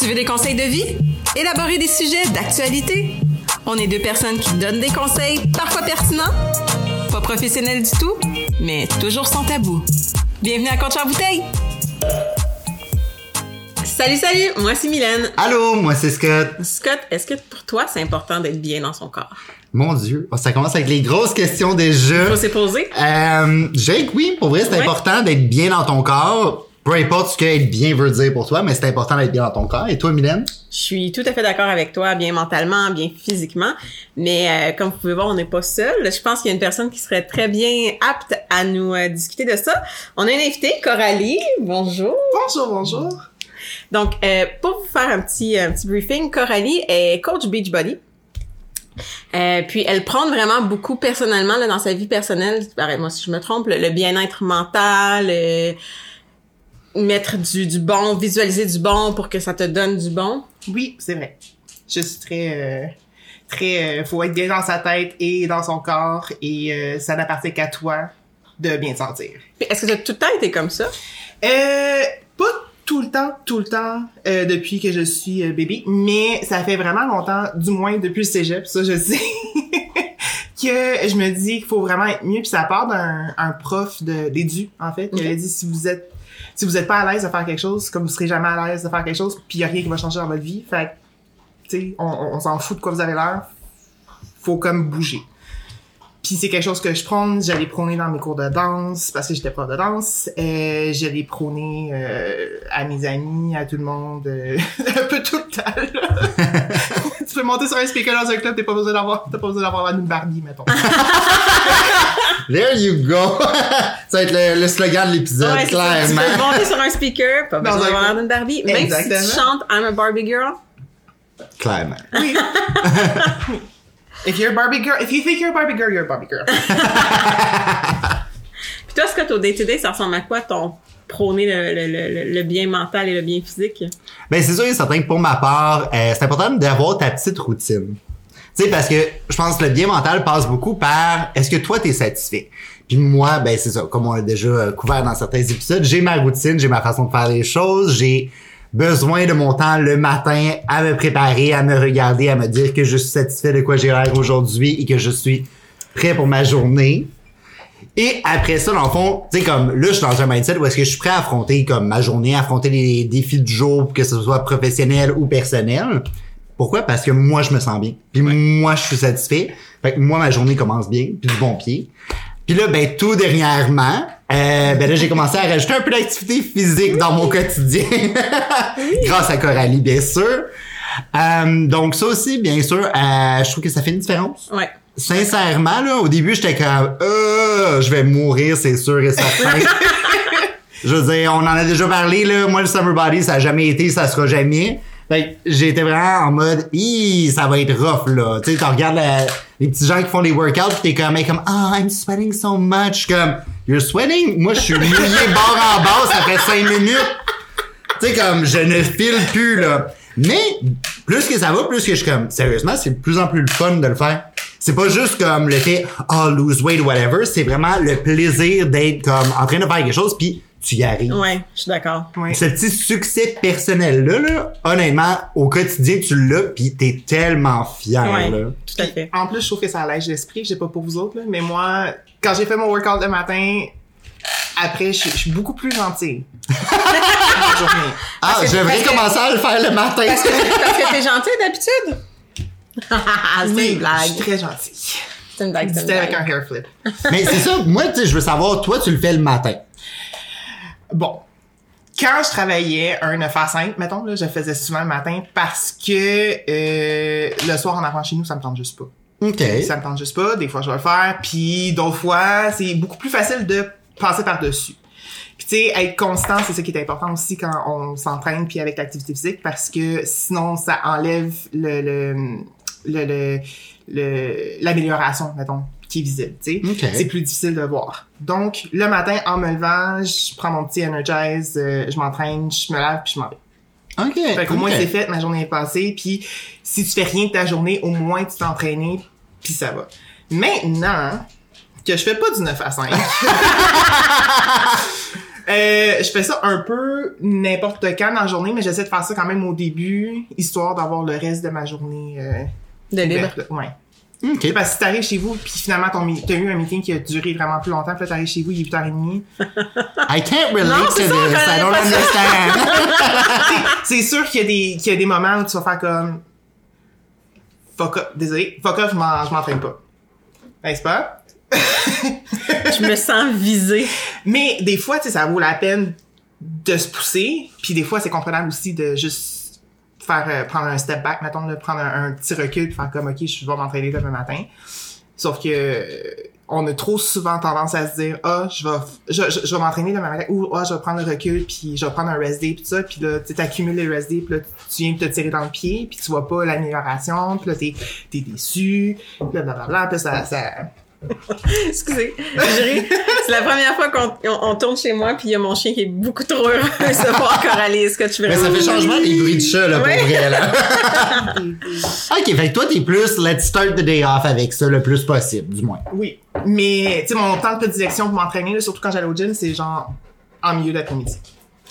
Tu veux des conseils de vie? Élaborer des sujets d'actualité? On est deux personnes qui donnent des conseils, parfois pertinents, pas professionnels du tout, mais toujours sans tabou. Bienvenue à Contre bouteille! Salut, salut! Moi, c'est Mylène. Allô, moi c'est Scott. Scott, est-ce que pour toi, c'est important d'être bien dans son corps? Mon Dieu, oh, ça commence avec les grosses questions déjà. Faut s'y poser. Euh, Jake, oui, pour vrai, c'est Ouais. important d'être bien dans ton corps. Peu importe ce que être bien veut dire pour toi, mais c'est important d'être bien dans ton corps. Et toi, Mylène? Je suis tout à fait d'accord avec toi, bien mentalement, bien physiquement. Mais euh, comme vous pouvez voir, on n'est pas seul. Je pense qu'il y a une personne qui serait très bien apte à nous euh, discuter de ça. On a une invitée, Coralie. Bonjour. Bonjour, bonjour. Donc, euh, pour vous faire un petit, un petit briefing, Coralie est coach Beachbody. Euh, puis elle prend vraiment beaucoup personnellement là, dans sa vie personnelle, arrête-moi si je me trompe, le, le bien-être mental, euh, mettre du, du bon, visualiser du bon pour que ça te donne du bon? Oui, c'est vrai. Je suis très, euh, très, euh, faut être bien dans sa tête et dans son corps et euh, ça n'appartient qu'à toi de bien te sentir. Est-ce que tu as tout le temps été comme ça? Euh, pas tout le temps, tout le temps euh, depuis que je suis euh, bébé, mais ça fait vraiment longtemps, du moins depuis le cégep, ça je sais, que je me dis qu'il faut vraiment être mieux. Puis ça part d'un un prof de d'édu en fait, qui avait dit si vous êtes si vous êtes pas à l'aise de faire quelque chose, comme vous serez jamais à l'aise de faire quelque chose, puis y a rien qui va changer dans votre vie, fait tu sais, on, s'en fout de quoi vous avez l'air, faut comme bouger. Puis c'est quelque chose que je prône, j'allais prôner dans mes cours de danse parce que j'étais prof de danse. Euh, j'allais prôner euh, à mes amis, à tout le monde, euh, un peu tout le temps. tu peux monter sur un speaker dans un club, t'as pas besoin d'avoir, t'as pas besoin d'avoir une Barbie, mettons. There you go! ça va être le, le slogan de l'épisode, Ouais, ça. Tu clairement. peux monter sur un speaker, pas besoin d'avoir l'air d'une Barbie. Même si tu chantes I'm a Barbie girl, Clairement. Oui. if you're a Barbie girl, if you think you're a Barbie girl, you're a Barbie girl. Puis toi, Scott, au day-to-day, ça ressemble à quoi ton prôner le, le, le, le bien mental et le bien physique? Ben c'est sûr et certain que pour ma part, euh, c'est important d'avoir ta petite routine. Tu sais, parce que je pense que le bien mental passe beaucoup par est-ce que toi t'es satisfait? Puis moi, ben c'est ça, comme on l'a déjà euh, couvert dans certains épisodes, j'ai ma routine, j'ai ma façon de faire les choses, j'ai besoin de mon temps le matin à me préparer, à me regarder, à me dire que je suis satisfait de quoi j'ai l'air aujourd'hui et que je suis prêt pour ma journée. Et après ça, dans le fond, tu sais, comme là, je suis dans un mindset où est-ce que je suis prêt à affronter comme ma journée, affronter les défis du jour, que ce soit professionnel ou personnel. Pourquoi? Parce que moi, je me sens bien. Puis moi, je suis satisfait. Fait que moi, ma journée commence bien, puis du bon pied. Puis là, ben, tout dernièrement, euh, ben là, j'ai commencé à rajouter un peu d'activité physique dans mon quotidien. Grâce à Coralie, bien sûr. Euh, donc ça aussi, bien sûr, euh, je trouve que ça fait une différence Ouais. sincèrement, là, au début, j'étais comme, euh, je vais mourir, c'est sûr et certain. je veux dire, on en a déjà parlé, là. Moi, le summer body, ça a jamais été, ça sera jamais. Fait que j'étais vraiment en mode, ça va être rough, là. Tu sais, tu regardes la- les petits gens qui font les workouts, pis t'es comme, hey, comme, ah, I'm sweating so much. Comme, you're sweating? Moi, je suis mouillé bord en bas, ça fait cinq minutes. Tu sais, comme, je ne file plus, là. Mais, plus que ça va, plus que je suis comme, sérieusement, c'est de plus en plus le fun de le faire. C'est pas juste comme le fait, oh, lose weight, whatever. C'est vraiment le plaisir d'être comme, en train de faire quelque chose, puis tu y arrives. Ouais, je suis d'accord. Ouais. Ce petit succès personnel-là, là, honnêtement, au quotidien, tu l'as, puis t'es tellement fier, Ouais, là. tout à fait. En plus, je trouve que ça allège l'esprit. Je sais pas pour vous autres, là, mais moi, quand j'ai fait mon workout le matin, après, je, je suis beaucoup plus gentille. Ah, que- commencer à le faire le matin. Parce que, parce que t'es gentil d'habitude? c'est une Oui, je suis blague. très gentille. C'est une blague, C'était avec blague. un hair flip. Mais c'est ça, moi, tu sais, je veux savoir, toi, tu le fais le matin. Bon. Quand je travaillais un 9 à 5, mettons, là, je le faisais souvent le matin parce que euh, le soir en avant chez nous, ça me tente juste pas. OK. Ça me tente juste pas. Des fois, je vais le faire. Puis d'autres fois, c'est beaucoup plus facile de passer par-dessus. Puis tu sais, être constant, c'est ce qui est important aussi quand on s'entraîne puis avec l'activité physique parce que sinon, ça enlève le le- le- l'amélioration, mettons, qui est visible. Tu sais, c'est plus difficile de voir. Donc, le matin, en me levant, je prends mon petit Energize, euh, je m'entraîne, je me lave puis je m'en vais. OK. Fait qu'au moins c'est fait, ma journée est passée, puis si tu fais rien de ta journée, au moins tu t'es entraîné, puis ça va. Maintenant que je fais pas du 9 à 5, Euh, je fais ça un peu n'importe quand dans la journée, mais j'essaie de faire ça quand même au début, histoire d'avoir le reste de ma journée euh, De libre. ouverte, Parce que si t'arrives chez vous, puis finalement t'as eu un meeting qui a duré vraiment plus longtemps, puis là t'arrives chez vous, il est 8h30. I can't relate Non, to c'est this. ça, je I don't understand. c'est sûr qu'il y a des qu'il y a des moments où tu vas faire comme fuck off, désolé, fuck off, je m'en- je m'entraîne pas. N'est-ce pas? Je me sens visée. Mais des fois, tu sais, ça vaut la peine de se pousser, puis des fois, c'est comprenable aussi de juste euh, prendre un step back, mettons, de prendre un, petit recul, puis faire comme ok, je vais m'entraîner demain matin. Sauf que euh, on a trop souvent tendance à se dire ah je vais je, vais m'entraîner demain matin ou ah je vais prendre le recul puis je vais prendre un rest day puis ça. Puis là tu accumules les rest day puis là tu viens te tirer dans le pied puis tu vois pas l'amélioration. Puis là t'es t'es déçu puis là blablabla. Puis ça ça Excusez. Je ris. C'est la première fois qu'on on, on tourne chez moi, puis il y a mon chien qui est beaucoup trop heureux de voir Coralie. Est-ce que tu veux Mais ça fait changement des bruits de chat, là, pour vrai, là. OK, fait que toi, t'es plus let's start the day off avec ça le plus possible, du moins. Oui. Mais, tu sais, mon temps de prédilection pour m'entraîner, là, surtout quand j'allais au gym, c'est genre en milieu d'après-midi.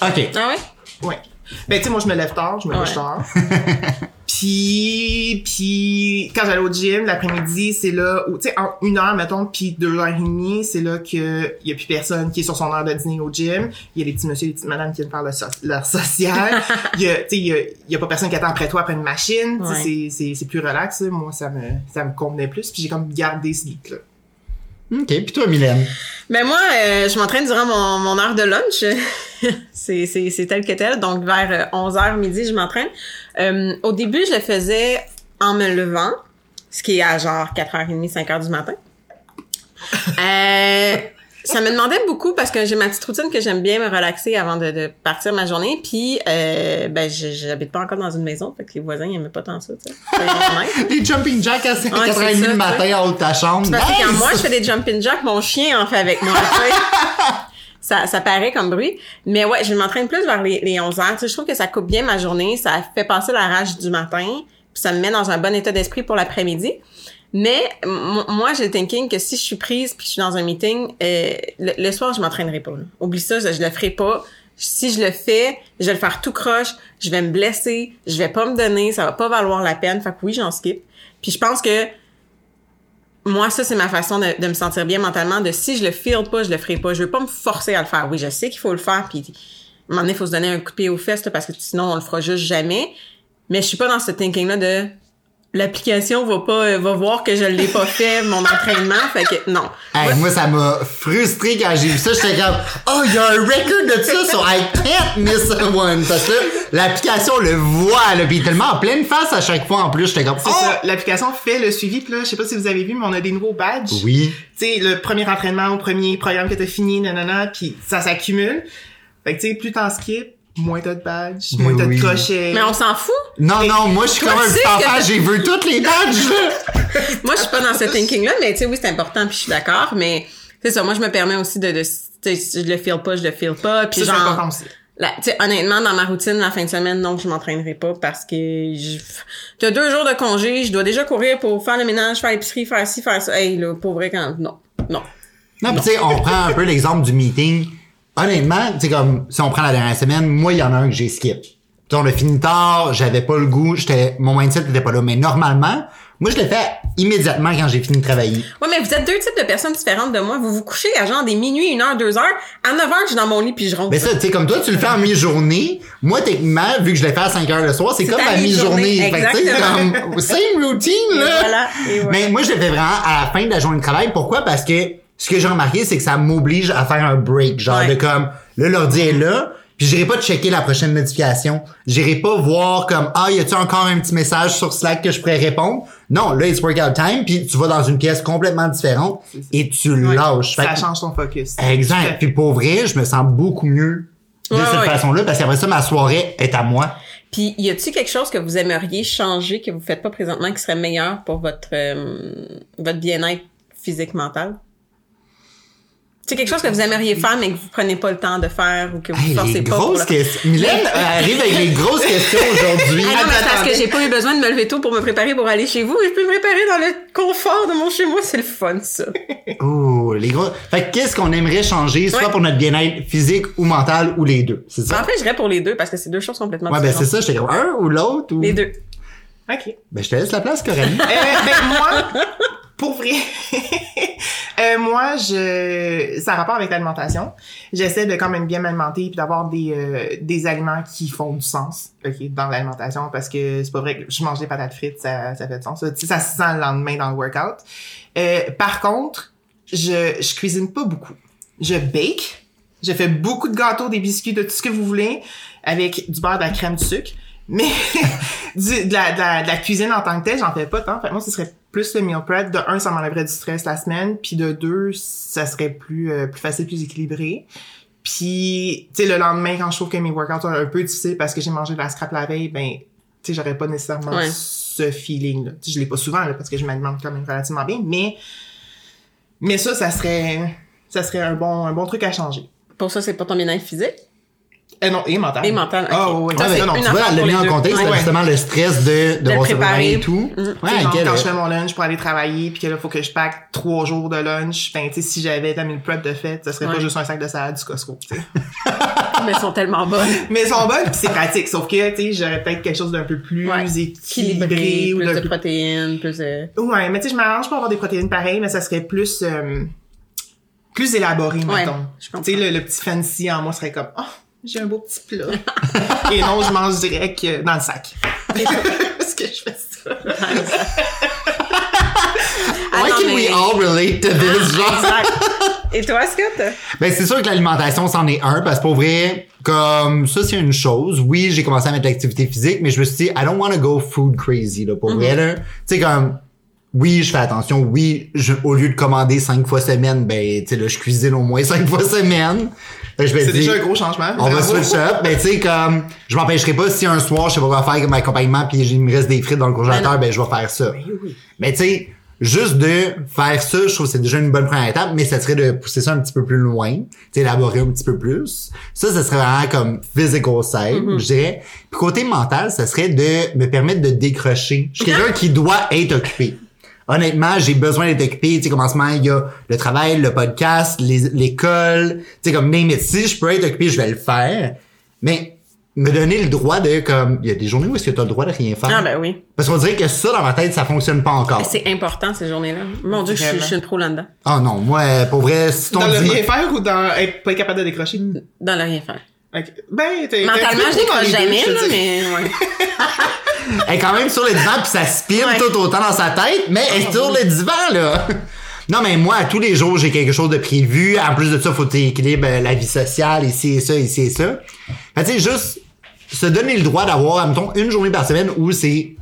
OK. Ah ouais? Ouais. Ben, tu sais, moi, je me lève tard, je me couche Ouais. tard. Puis, puis, quand j'allais au gym, l'après-midi, c'est là où, tu sais, en une heure, mettons, puis deux heures et demie, c'est là que y a plus personne qui est sur son heure de dîner au gym. Il y a les petits messieurs et les petites madames qui viennent faire leur, so- leur social. Il y a, tu sais, il y a, il y a pas personne qui attend après toi après une machine. Ouais. c'est- plus relax, là. Moi, ça me, ça me convenait plus. Puis j'ai comme gardé ce beat-là. OK. Puis toi, Mylène? Ben moi, euh, je m'entraîne durant mon, mon heure de lunch. c'est, c'est, c'est tel que tel. Donc vers 11h midi, je m'entraîne. Euh, au début, je le faisais en me levant, ce qui est à genre 4h30, 5h du matin. Euh, ça me demandait beaucoup parce que j'ai ma petite routine que j'aime bien me relaxer avant de, de partir ma journée. Puis, euh, ben, j'habite pas encore dans une maison, fait que les voisins ils aimaient pas tant ça, tu sais. Les jumping jacks à 4h30 c'est le ça, matin en haut de ta chambre. Parce que quand Nice! moi, je fais des jumping jacks, mon chien en fait avec moi. ça, ça paraît comme bruit. Mais ouais, je m'entraîne plus vers les, les 11 heures. Tu sais, je trouve que ça coupe bien ma journée. Ça fait passer la rage du matin. Puis ça me met dans un bon état d'esprit pour l'après-midi. Mais moi, j'ai le thinking que si je suis prise puis je suis dans un meeting, euh, le, soir, je m'entraînerai pas. là. Oublie ça, je, je le ferai pas. Si je le fais, je vais le faire tout croche, je vais me blesser, je vais pas me donner, ça va pas valoir la peine. Fait que oui, j'en skip. Puis je pense que moi, ça, c'est ma façon de, de me sentir bien mentalement, de si je le feel pas, je le ferai pas. Je veux pas me forcer à le faire. Oui, je sais qu'il faut le faire, puis à un moment donné, il faut se donner un coup de pied aux fesses, là, parce que sinon, on le fera juste jamais. Mais je suis pas dans ce thinking-là de l'application va pas, euh, va voir que je l'ai pas fait, mon entraînement. Fait que, non. Hey, moi, ça m'a frustré quand j'ai vu ça. J'étais comme, oh, il y a un record de ça, so I can't miss one. Parce que l'application le voit, là, est tellement en pleine face à chaque fois en plus. J'étais comme, C'est oh! ça. L'application fait le suivi. Puis là, je sais pas si vous avez vu, mais on a des nouveaux badges. Oui. tu sais, le premier entraînement au premier programme que t'as fini, nanana, puis ça s'accumule. Fait que tu sais, plus t'en skip, moins t'as de badges, moins t'as Oui. de crochets. Mais on s'en fout. Non, non, moi, je suis comme un petit enfant, j'ai vu toutes les badges, là. Moi, je suis pas dans ce thinking-là, mais tu sais, oui, c'est important, puis je suis d'accord, mais c'est ça, moi, je me permets aussi de, de tu sais, si je le feel pas, je le feel pas, puis genre, important aussi. La- honnêtement, dans ma routine, la fin de semaine, non, je m'entraînerai pas parce que t'as deux jours de congé, je dois déjà courir pour faire le ménage, faire l'épicerie, faire ci, faire ça. Hey, là, pour vrai, quand... Non, non. Non, pis tu sais, on prend un peu l'exemple du meeting. Honnêtement, tu sais, comme, si on prend la dernière semaine, moi, il y en a un que j'ai skip. Tu sais, on a fini tard, j'avais pas le goût, j'étais, mon mindset n'était pas là. Mais normalement, moi, je l'ai fait immédiatement quand j'ai fini de travailler. Ouais, mais vous êtes deux types de personnes différentes de moi. Vous vous couchez à genre des minuit, une heure, deux heures. À 9 heures, je suis dans mon lit puis je ronfle. Mais ça, tu sais, comme toi, tu le fais en mi-journée. Moi, techniquement, vu que je l'ai fait à 5 heures le soir, c'est C'est comme ma mi-journée. Fait sais, exactement. comme, same routine, Et là. voilà, et voilà. Mais moi, je le fais vraiment à la fin de la journée de travail. Pourquoi? Parce que ce que j'ai remarqué, c'est que ça m'oblige à faire un break. Genre Ouais. de comme, là, l'ordi est là, puis j'irai pas checker la prochaine notification. J'irai pas voir comme, ah, y a-tu encore un petit message sur Slack que je pourrais répondre? Non, là, it's workout time, puis tu vas dans une pièce complètement différente et tu lâches. Ça change ton focus. Exact. Puis pour vrai, je me sens beaucoup mieux de Ouais, cette façon-là, parce qu'après ça, ma soirée est à moi. Puis, y a-t-il quelque chose que vous aimeriez changer que vous faites pas présentement qui serait meilleur pour votre euh, votre bien-être physique mental? C'est quelque chose que vous aimeriez faire, mais que vous prenez pas le temps de faire ou que vous Hey, forcez les pas. grosses questions. Mylène arrive avec les grosses questions aujourd'hui. Ah non, mais parce que j'ai pas eu besoin de me lever tôt pour me préparer pour aller chez vous. Je peux me préparer dans le confort de mon chez moi. C'est le fun, ça. Oh, les gros. Fait que qu'est-ce qu'on aimerait changer, soit Ouais. pour notre bien-être physique ou mental ou les deux, c'est ça? en fait, je dirais pour les deux parce que c'est deux choses complètement ouais, ben c'est différentes. ça, j'étais comme un ou l'autre ou. Les deux. OK. Ben je te laisse la place, Coralie. Euh, ben, moi, pour vrai, euh, moi, je, ça a avec l'alimentation. J'essaie de quand même bien m'alimenter puis d'avoir des, euh, des aliments qui font du sens, ok, dans l'alimentation parce que c'est pas vrai que je mange des patates frites, ça, ça fait du sens. Ça, ça se sent le lendemain dans le workout. Euh, par contre, je, je cuisine pas beaucoup. Je bake. Je fais beaucoup de gâteaux, des biscuits, de tout ce que vous voulez, avec du beurre, de la crème, du sucre. Mais du- de, la, de, la, de la cuisine en tant que telle, j'en fais pas tant. Fait moi, ce serait plus le meal prep. De un, ça m'enlèverait du stress la semaine. Puis de deux, ça serait plus, euh, plus facile, plus équilibré. Puis, tu sais, le lendemain, quand je trouve que mes workouts sont un peu difficiles parce que j'ai mangé de la scrap la veille, ben, tu sais, j'aurais pas nécessairement Ouais. ce feeling-là. Tu sais, je l'ai pas souvent, là, parce que je m'alimente quand même relativement bien. Mais, mais ça, ça serait, ça serait un bon, un bon truc à changer. Pour ça, c'est pas ton bien-être physique? Euh, non, et mental. Et mental. Ah, ouais, Ça, ouais. c'est non, non, tu vois, elle l'a mis en contexte, Ouais. là, justement, le stress de, de devoir se préparer. préparer et tout. Mhm. Ouais, quand je fais mon lunch pour aller travailler puis que là faut que je pack trois jours de lunch ben tu sais si j'avais la meal prep de fait ça serait Ouais. pas juste un sac de salade du Costco tu sais. Mais elles sont tellement bonnes. mais elles sont bonnes puis c'est pratique sauf que tu sais j'aurais peut-être quelque chose d'un peu plus Ouais. équilibré ou plus d'un de peu protéines, plus de... ouais mais tu sais je m'arrange pour avoir des protéines pareilles mais ça serait plus euh, plus élaboré Ouais, mettons tu sais le, le petit fancy en moi serait comme oh j'ai un beau petit plat et non je mange direct euh, dans le sac parce que je fais ça Ah Why can we all relate to this, genre? Exact. Et toi, Scott? Ben, c'est sûr que l'alimentation, c'en est un, parce que pour vrai, comme ça, c'est une chose. Oui, j'ai commencé à mettre l'activité physique, mais je me suis dit, I don't want to go food crazy, là, pour vrai, là. Tu sais, comme, oui, je fais attention. Oui, je, au lieu de commander cinq fois semaine, ben, tu sais, là, je cuisine au moins cinq fois semaine. Me c'est dis, déjà un gros changement on va switch up. Mais tu sais, comme, je m'empêcherai pas si un soir, je sais pas quoi faire avec mon accompagnement puis il me reste des frites dans le congélateur, ben, je vais faire ça. Ben oui. Mais tu sais, juste de faire ça, je trouve que c'est déjà une bonne première étape, mais ça serait de pousser ça un petit peu plus loin, tu sais, élaborer un petit peu plus. Ça, ça serait vraiment comme physical side, je dirais. Puis côté mental, ça serait de me permettre de décrocher. Je suis quelqu'un qui doit être occupé. Honnêtement, j'ai besoin d'être occupé. Tu sais, comme en ce moment, il y a le travail, le podcast, l'école. Tu sais, comme name it. Si je peux être occupé, je vais le faire. Mais me donner le droit de, comme, il y a des journées où est-ce que tu as le droit de rien faire? Ah ben oui. Parce qu'on dirait que ça, dans ma tête, ça fonctionne pas encore. C'est important, ces journées-là. Mon Dieu, je suis, je suis une pro là-dedans. Ah non, moi, pour vrai, si ton Dans le rien faire ou dans être pas être capable de décrocher? Dans le rien faire. Ok. Ben, t'es. Mentalement, je décroche jamais, là, mais ouais. Elle est quand même sur le divan puis ça Ouais. tout autant dans sa tête, mais elle est sur le divan, là. Non, mais moi, à tous les jours, j'ai quelque chose de prévu. En plus de ça, faut équilibrer la vie sociale, ici et ça, ici et ça. Fait tu sais, juste se donner le droit d'avoir, mettons, une journée par semaine où c'est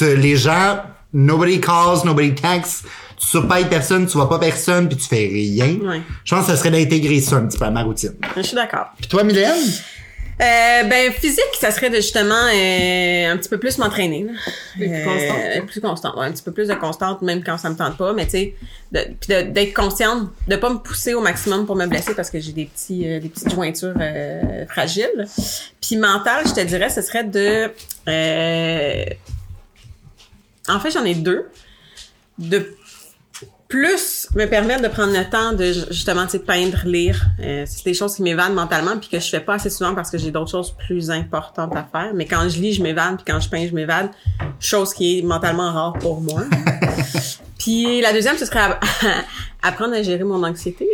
les gens, nobody calls, nobody texts, tu surpayes personne, tu vois pas personne, puis tu fais rien. Ouais. Je pense que ça serait d'intégrer ça un petit peu à ma routine. Je suis d'accord. Puis toi, Mylène? Euh, ben physique, ça serait de justement euh, un petit peu plus m'entraîner. plus Euh, constante. plus constante, ouais, un petit peu plus de constante, même quand ça me tente pas. Mais tu sais, puis d'être consciente, de pas me pousser au maximum pour me blesser parce que j'ai des petits, euh, des petites jointures euh, fragiles. Puis mental, je te dirais, ce serait de, euh, en fait, j'en ai deux. De plus me permettre de prendre le temps de justement tu sais, peindre, lire. Euh, c'est des choses qui m'évadent mentalement puis que je fais pas assez souvent parce que j'ai d'autres choses plus importantes à faire. Mais quand je lis, je m'évade puis quand je peins, je m'évade. Chose qui est mentalement rare pour moi. puis la deuxième, ce serait app- apprendre à gérer mon anxiété.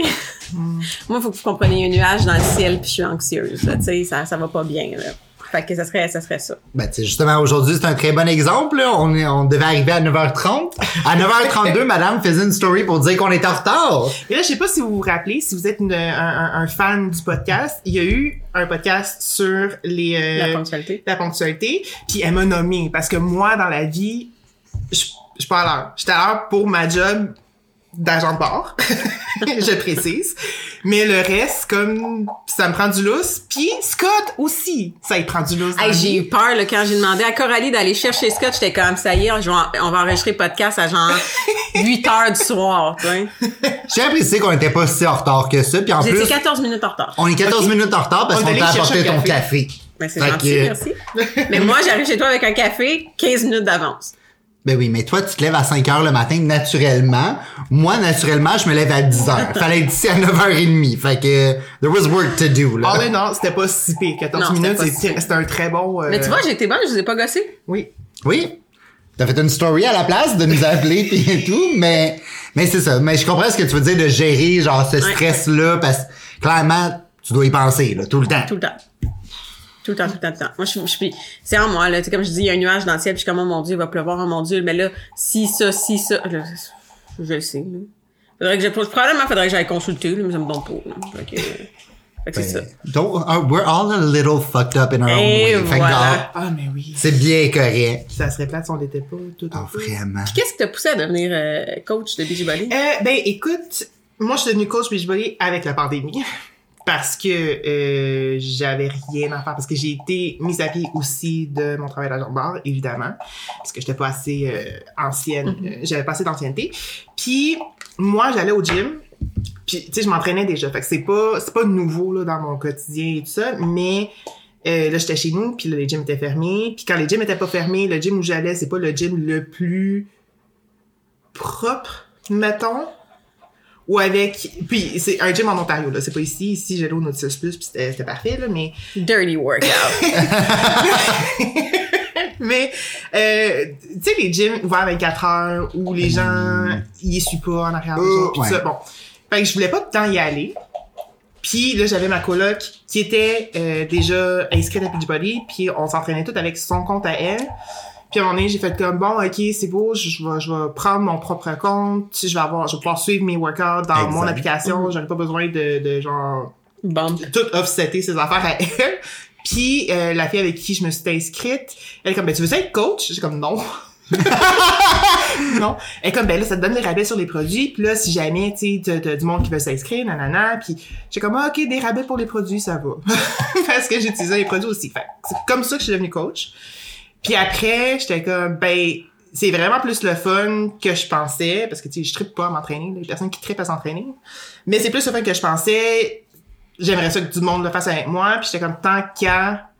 moi, il faut que vous compreniez un nuage dans le ciel puis je suis anxieuse. Tu sais, ça, ça va pas bien. Là. Fait que ça serait, ça serait ça. Ben, tu justement, aujourd'hui, c'est un très bon exemple, là. On, est, on devait arriver à 9h30. À 9h32, madame faisait une story pour dire qu'on était en retard. Et là, je sais pas si vous vous rappelez, si vous êtes une- un, un- un fan du podcast, il y a eu un podcast sur les euh, La ponctualité. la ponctualité, puis elle m'a nommé parce que moi dans la vie, je je suis pas à l'heure. J'étais à l'heure pour ma job d'agent de bord, je précise. Mais le reste, comme, ça me prend du lousse. Puis Scott aussi, ça il prend du lousse. Hey, j'ai eu peur là, quand j'ai demandé à Coralie d'aller chercher Scott. J'étais comme, ça y est, on va enregistrer le podcast à genre 8 heures du soir. tu sais. J'ai apprécié qu'on était pas si en retard que ça. Puis en plus, été 14 minutes en retard. on est 14 Ok. minutes en retard parce qu'on t'a chercher apporté ton café. café. Ben, c'est gentil, que- merci. Mais moi, j'arrive chez toi avec un café 15 minutes d'avance. Ben oui, mais toi, tu te lèves à 5 heures le matin naturellement. Moi, naturellement, je me lève à 10 heures. Fallait être ici à 9h30. Fait que, there was work to do, là. All in all, c'était pas si pire. 14 Non, c'était minutes, si c'était un très bon... euh, Mais tu vois, j'ai été bonne, je vous ai pas gossé. Oui. Oui. T'as fait une story à la place de nous appeler pis et tout, mais, mais c'est ça. Mais je comprends ce que tu veux dire de gérer, genre, ce stress-là, parce que, clairement, tu dois y penser, là, tout le temps. Tout le temps. Tout le temps, tout le temps, tout le temps. Moi, je suis, je suis, c'est en moi, là. Tu sais, comme je dis, il y a un nuage dans le ciel, puis je suis comme, oh mon Dieu, il va pleuvoir, oh mon Dieu. Mais là, si ça, si ça, là, je le sais, là. Faudrait que je, probablement, faudrait que j'aille consulter, là, mais ça me donne pas, là. Fait que, fait que c'est ça. Donc, uh, we're all a little fucked up in our own Et way. Fait que, voilà. Ah, mais oui. c'est bien correct. Ça serait plate si on l'était pas tout Ah, tout. vraiment. Qu'est-ce qui t'a poussé à devenir euh, coach de Beachbody? Euh, ben, écoute, moi, je suis devenue coach Beachbody avec la pandémie. Parce que euh, j'avais rien à faire. Parce que j'ai été mise à pied aussi de mon travail d'agent de bar, évidemment. Parce que j'étais pas assez euh, ancienne. euh, j'avais pas assez d'ancienneté. Puis, moi, j'allais au gym. Puis, tu sais, je m'entraînais déjà. Fait que c'est pas, c'est pas nouveau, là, dans mon quotidien et tout ça. Mais, euh, là, j'étais chez nous, puis là, les gyms étaient fermés. Puis quand les gyms étaient pas fermés, le gym où j'allais, c'est pas le gym le plus propre, mettons. Ou avec... Puis c'est un gym en Ontario, là. C'est pas ici. Ici, j'allais au Nautilus Plus, puis c'était c'était parfait, là. Mais, Dirty workout. mais euh, tu sais, les gyms ouverts 24 heures, où les gens, ils essuient pas en arrière des Euh, gens, tout ouais. ça. Bon. Fait que je voulais pas tout le temps y aller. Puis là, j'avais ma coloc qui était euh, déjà inscrite à Beachbody, puis on s'entraînait tout avec son compte à elle. Puis à un moment donné, j'ai fait comme bon, ok, c'est beau, je, je vais, je vais prendre mon propre compte, tu sais, je vais avoir, je vais pouvoir suivre mes workouts dans mon application, j'en ai pas besoin de, de genre tout offsetter ses affaires à elle. Puis euh, la fille avec qui je me suis inscrite, elle est comme ben tu veux être coach? J'ai comme non. non. Elle est comme ben là ça te donne des rabais sur les produits, puis là si jamais tu sais du monde qui veut s'inscrire nanana, puis j'ai comme ah, OK des rabais pour les produits ça va. Parce que j'utilisais les produits aussi. Fait que c'est comme ça que je suis devenue coach. Puis après, j'étais comme ben c'est vraiment plus le fun que je pensais parce que tu sais je trippe pas à m'entraîner, les personnes qui trippent à s'entraîner. Mais c'est plus le fun que je pensais j'aimerais ça que tout le monde le fasse avec moi puis j'étais comme tant qu'à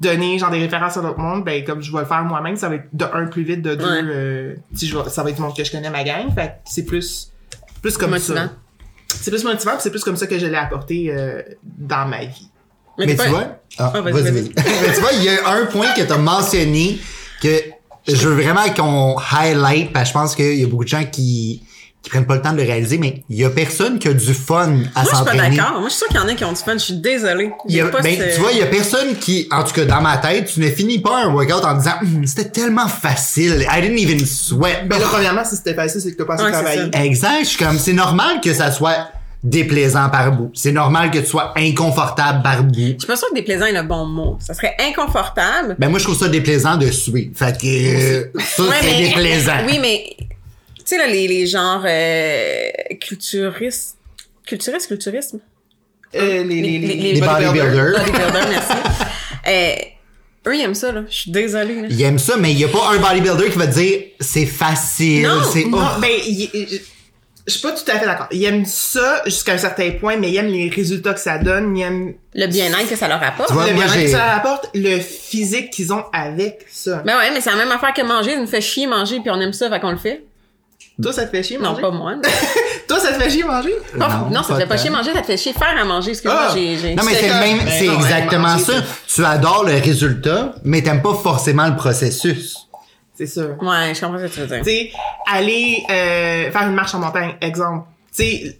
donner genre des références à d'autres monde ben comme je vais le faire moi-même ça va être de un plus vite de deux Ouais. euh, si je vais- ça va être du monde que je connais ma gang fait que c'est plus plus comme Motivant. ça c'est plus motivant c'est plus comme ça que je l'ai apporté euh, dans ma vie Mais tu pas- vois, ah, Ah, vas-y, vas-y, vas-y. vas-y. Mais tu vois, il y a un point que tu as mentionné que je veux vraiment qu'on highlight parce que je pense qu'il y a beaucoup de gens qui qui prennent pas le temps de le réaliser, mais il y a personne qui a du fun à Moi, je suis pas s'entraîner. d'accord. Moi, je suis sûre qu'il y en a qui ont du fun. Je suis désolée. Il y a- pas ben, ce- tu vois, il y a personne qui, en tout cas dans ma tête, tu ne finis pas un workout en disant Hum, c'était tellement facile, I didn't even sweat. ben là premièrement si c'était facile c'est que t'as pas assez travaillé. Exact, je suis comme c'est normal que ça soit déplaisant par bout. C'est normal que tu sois inconfortable par bout. Je suis pas sûre que déplaisant est le bon mot. Ça serait inconfortable. Ben moi je trouve ça déplaisant de suer. Fait que euh, ça Ouais, c'est mais- déplaisant. Oui, mais tu sais là les, les genres euh, culturistes, culturistes, culturisme, Euh, les, les, Les- les, les- Les bodybuilders. bodybuilders, merci. Euh, eux ils aiment ça là. Je suis désolée. Là. Il aime ça, mais il y a pas un bodybuilder qui va te dire c'est facile, Non, c'est Non, ben, je suis pas tout à fait d'accord. Il aime ça jusqu'à un certain point, mais il aime les résultats que ça donne, il aime Le bien-être que ça leur apporte. Vois, le bien-être que ça apporte, le physique qu'ils ont avec ça. Ben ouais, mais c'est la même affaire que manger. Ça nous fait chier manger puis on aime ça, fait qu'on le fait. Toi, ça te fait chier Non, manger? pas moi. Toi, ça te fait chier manger? non, Non, non, ça te fait pas chier manger, ça te fait chier faire à manger. Excuse-moi, Ah! j'ai, j'ai. Non mais c'est le même, Ben c'est non, exactement manger, ça. Tu adores le résultat, mais t'aimes pas forcément le processus. C'est ça. Ouais, je comprends ce que tu veux dire. Tu sais, aller euh, faire une marche en montagne, exemple. Tu sais,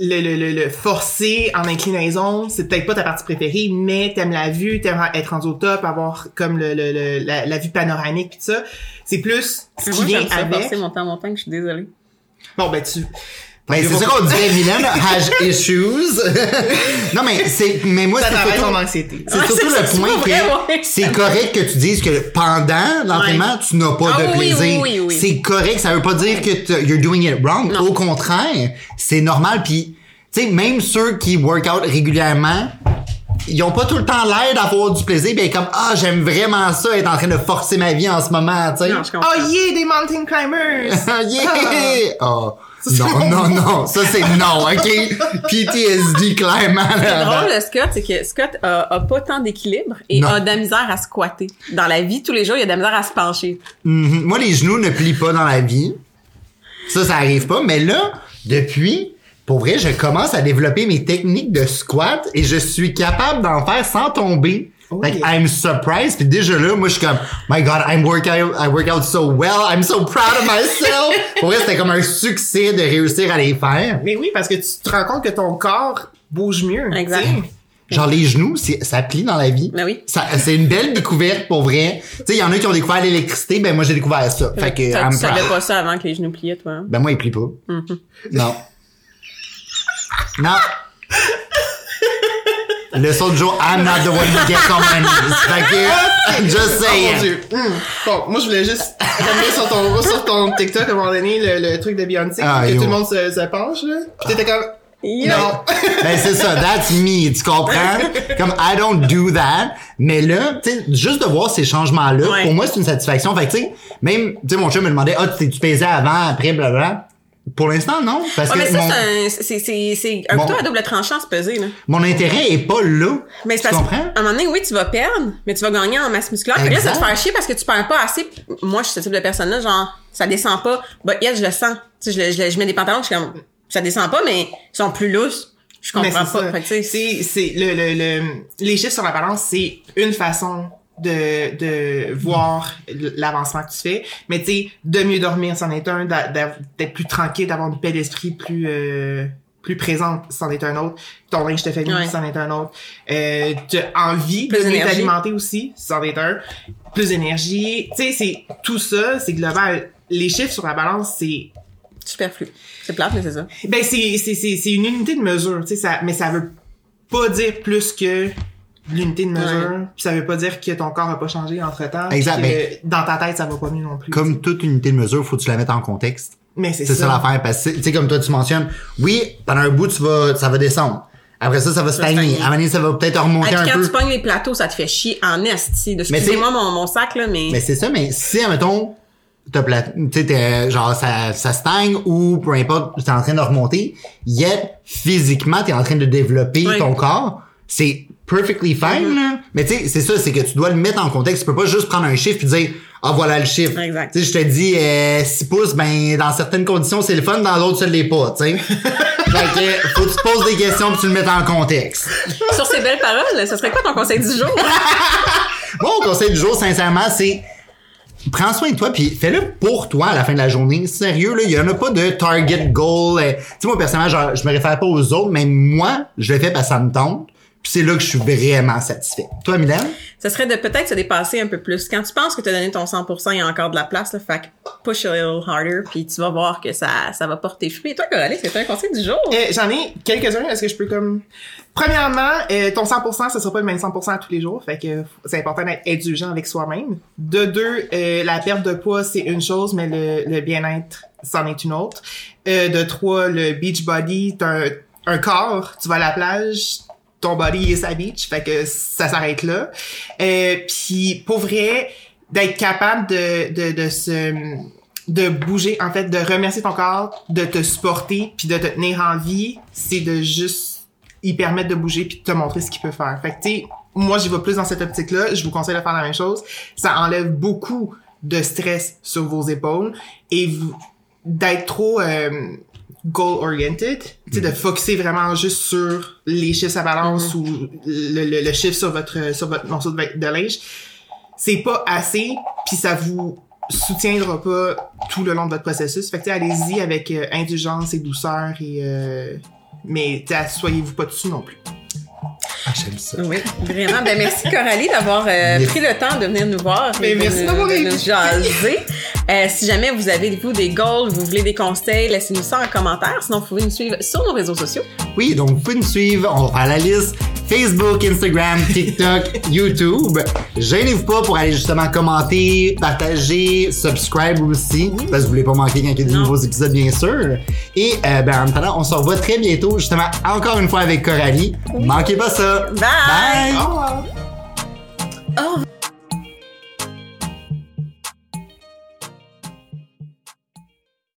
le, le, le, le forcer en inclinaison, c'est peut-être pas ta partie préférée, mais t'aimes la vue, t'aimes être rendu au top, avoir comme le, le, le- la, la vue panoramique pis ça. C'est plus ce qui vient avec. forcer monter en montagne, je suis désolée. Bon, ben tu... Ben, c'est ça qu'on dirait, Mylène has issues. non, mais c'est, mais moi, Ça c'est travaille surtout, ton anxiété. c'est Ouais, surtout le point que ouais. c'est correct que tu dises que pendant l'entraînement, tu n'as pas Ah de oui, plaisir. oui, oui, oui. C'est correct. Ça veut pas dire que you're doing it wrong. Non. Au contraire, c'est normal. Puis Tu sais, même ceux qui work out régulièrement, ils ont pas tout le temps l'air d'avoir du plaisir, ben comme ah j'aime vraiment ça être en train de forcer ma vie en ce moment, tu sais. Oh yeah, des mountain climbers! yeah! Oh. c'est Non, non, non, ça c'est non, ok? PTSD clairement Le là. drôle de Scott, c'est que Scott a, a pas tant d'équilibre et Non. a de la misère à squatter. Dans la vie, tous les jours, il a de la misère à se pencher. Mhm. Moi, les genoux ne plient pas dans la vie. Ça, ça arrive pas. Mais là, depuis, pour vrai, je commence à développer mes techniques de squat et je suis capable d'en faire sans tomber. Oh like. I'm surprised. Puis déjà là, moi, je suis comme, my God, I'm work out, I work out so well. I'm so proud of myself. pour vrai, c'était comme un succès de réussir à les faire. Mais oui, parce que tu te rends compte que ton corps bouge mieux. Exact. Genre, les genoux, c'est- ça plie dans la vie. Ben oui. Ça- C'est une belle découverte pour vrai. Tu sais, il y en a qui ont découvert l'électricité, ben moi j'ai découvert ça. Fait que tu I'm tu savais pas ça avant que les genoux pliaient, toi. hein? Ben moi, il plie pas. Non. Non. Le saut de jour, I'm not the one who gets on my knees. Fait que, I'm just Oh mon saying. dieu. Hum. Bon, moi je voulais juste ramener sur ton, sur ton TikTok à un moment donné le, le truc de Beyoncé, Ah, que yo. tout le monde se, se penche là. Pis t'étais comme non. ben c'est ça, that's me, tu comprends? Comme I don't do that, mais là, tu sais, juste de voir ces changements-là, Ouais. pour moi c'est une satisfaction. Fait que tu sais, même, tu sais, mon chum me demandait, ah, tu t'es-tu pesé avant, après, blablabla? Pour l'instant, non, parce Ouais, mais que ça, mon, c'est un, couteau à double tranchant, se peser, là. mon intérêt est pas là. Mais c'est tu parce comprends? qu'à un moment donné, oui, tu vas perdre, mais tu vas gagner en masse musculaire. Fait là, ça te fait chier parce que tu perds pas assez. Moi, je suis ce type de personne-là, genre, ça descend pas. Bah, yes, je le sens. Tu sais, je, je, je mets des pantalons, je suis comme, ça descend pas, mais ils sont plus lousses. Je Mais comprends pas. C'est, c'est, le, le, le, les chiffres sur la balance, c'est une façon de, de voir l'avancement que tu fais. Mais tu sais, de mieux dormir, c'en est un, d'être plus tranquille, d'avoir une paix d'esprit plus, euh, plus présente, c'en est un autre. Ton linge te fait mieux, Ouais. c'en est un autre. Euh, t'as envie Plus de mieux t'alimenter aussi, c'en est un. Plus d'énergie. Tu sais, c'est, tout ça, c'est global. Les chiffres sur la balance, c'est superflu. C'est plate, mais c'est ça. ben c'est c'est c'est c'est une unité de mesure, tu sais ça mais ça veut pas dire plus que l'unité de mesure, puis ça veut pas dire que ton corps a pas changé entre-temps. Exact, que ben- dans ta tête ça va pas mieux non plus. Comme toute unité de mesure, faut que tu la mettes en contexte. mais c'est C'est ça ça. l'affaire. Parce que, tu sais, comme toi, tu mentionnes, oui, pendant un bout, tu vas, ça va descendre. Après ça, ça va stagner. stagner. À un moment donné, ça va peut-être remonter un quand peu. tu pognes les plateaux, ça te fait chier en esti. Mais Excusez-moi mon, mon sac, là, mais... Mais c'est ça, mais si, admettons, t'as plat, tu sais, t'es, genre, ça, ça stagne ou peu importe, t'es en train de remonter, yet, physiquement, t'es en train de développer Oui. ton corps, c'est perfectly fine, là. Mais tu sais, c'est ça, c'est que tu dois le mettre en contexte. Tu peux pas juste prendre un chiffre puis dire, ah, voilà le chiffre. Exact. Tu sais, je te dis, euh, 6 pouces, ben, dans certaines conditions, c'est le fun, dans d'autres, ça l'est pas, tu sais. fait que, faut que tu te poses des questions puis tu le mettes en contexte. Sur ces belles paroles, ce serait quoi ton conseil du jour? Mon conseil du jour, sincèrement, c'est prends soin de toi puis fais-le pour toi à la fin de la journée. Sérieux, là, il y en a pas de target goal. euh, Tu sais, moi, personnellement, genre, je me réfère pas aux autres, mais moi, je le fais parce que ça me tente. Puis c'est là que je suis vraiment satisfait. Toi, Mylène? Ce serait de peut-être se dépasser un peu plus. Quand tu penses que tu as donné ton 100%, il y a encore de la place, là, fait que push a little harder, puis tu vas voir que ça, ça va porter fruit. Et toi, Coralie, c'est un conseil du jour? Euh, J'en ai quelques-uns. Est-ce que je peux comme... Premièrement, euh, ton 100%, ce sera pas le même 100% à tous les jours. Fait que c'est important d'être indulgent avec soi-même. De deux, euh, la perte de poids, c'est une chose, mais le, le bien-être, c'en est une autre. Euh, de trois, le beach body, t'as un, un corps, tu vas à la plage, ton body est sa beach. Fait que ça s'arrête là. Euh, Puis, pour vrai, d'être capable de, de, de se de bouger en fait de remercier ton corps de te supporter puis de te tenir en vie c'est de juste y permettre de bouger puis de te montrer ce qu'il peut faire fait que tu sais moi j'y vais plus dans cette optique là je vous conseille de faire la même chose ça enlève beaucoup de stress sur vos épaules et d'être trop euh, goal oriented tu sais de focuser vraiment juste sur les chiffres à balance ou le, le, le chiffre sur votre sur votre morceau de, de linge c'est pas assez puis ça vous soutiendra pas tout le long de votre processus. Fait que allez-y avec euh, indulgence et douceur et euh, mais soyez-vous pas dessus non plus. Ah, j'aime ça. Oui, vraiment. Ben, merci Coralie d'avoir euh, pris le temps de venir nous voir et Ben, de, merci nous- d'avoir de nous jaser. Euh, si jamais vous avez vous des goals, vous voulez des conseils, laissez-nous ça en commentaire. Sinon, vous pouvez nous suivre sur nos réseaux sociaux. Oui, donc vous pouvez nous suivre, on va faire la liste. Facebook, Instagram, TikTok, YouTube. Gênez-vous pas pour aller justement commenter, partager, subscribe aussi, parce que vous voulez pas manquer quand il y a des Non. nouveaux épisodes, bien sûr. Et euh, ben, en attendant, on se revoit très bientôt, justement, encore une fois avec Coralie. Manquez pas ça. Bye. Au revoir. Au revoir.